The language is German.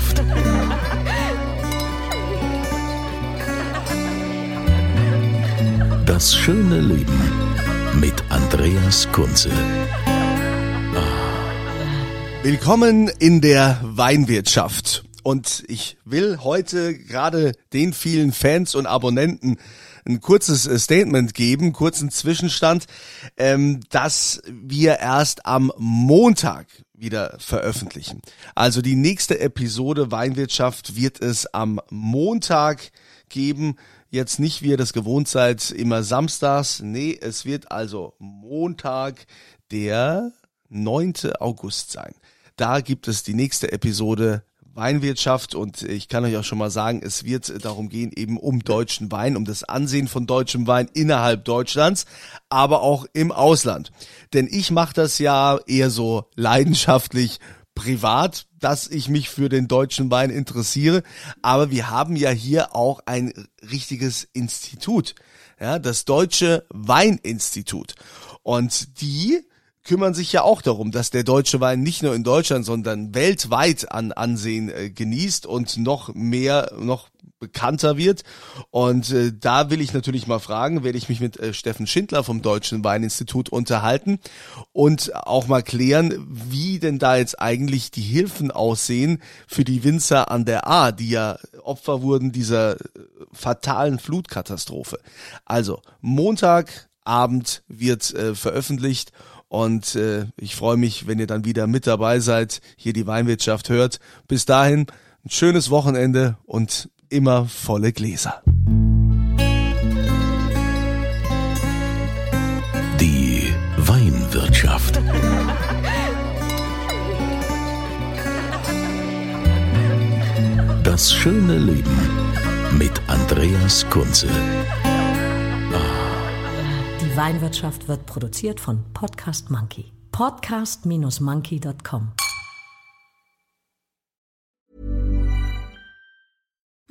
Weinwirtschaft. Das schöne Leben mit Andreas Kunze. Willkommen in der Weinwirtschaft. Und ich will heute gerade den vielen Fans und Abonnenten ein kurzes äh, Statement geben, kurzen Zwischenstand, ähm, dass wir erst am Montag wieder veröffentlichen. Also die nächste Episode Weinwirtschaft wird es am Montag geben. Jetzt nicht, wie ihr das gewohnt seid, immer samstags. Nee, es wird also Montag, der 9. August sein. Da gibt es die nächste Episode Weinwirtschaft und ich kann euch auch schon mal sagen, es wird darum gehen, eben um deutschen Wein, um das Ansehen von deutschem Wein innerhalb Deutschlands, aber auch im Ausland. Denn ich mache das ja eher so leidenschaftlich privat, dass ich mich für den deutschen Wein interessiere, aber wir haben ja hier auch ein richtiges Institut, ja, das Deutsche Weininstitut. Und die kümmern sich ja auch darum, dass der deutsche Wein nicht nur in Deutschland, sondern weltweit an Ansehen äh, genießt und noch mehr, noch bekannter wird. Und äh, da will ich natürlich mal fragen, werde ich mich mit äh, Steffen Schindler vom Deutschen Weininstitut unterhalten und auch mal klären, wie denn da jetzt eigentlich die Hilfen aussehen für die Winzer an der A, die ja Opfer wurden dieser äh, fatalen Flutkatastrophe. Also Montagabend wird äh, veröffentlicht und äh, ich freue mich, wenn ihr dann wieder mit dabei seid, hier die Weinwirtschaft hört. Bis dahin ein schönes Wochenende und immer volle Gläser. Die Weinwirtschaft. Das schöne Leben mit Andreas Kunze. Weinwirtschaft wird produziert von Podcast Monkey. Podcast-monkey.com.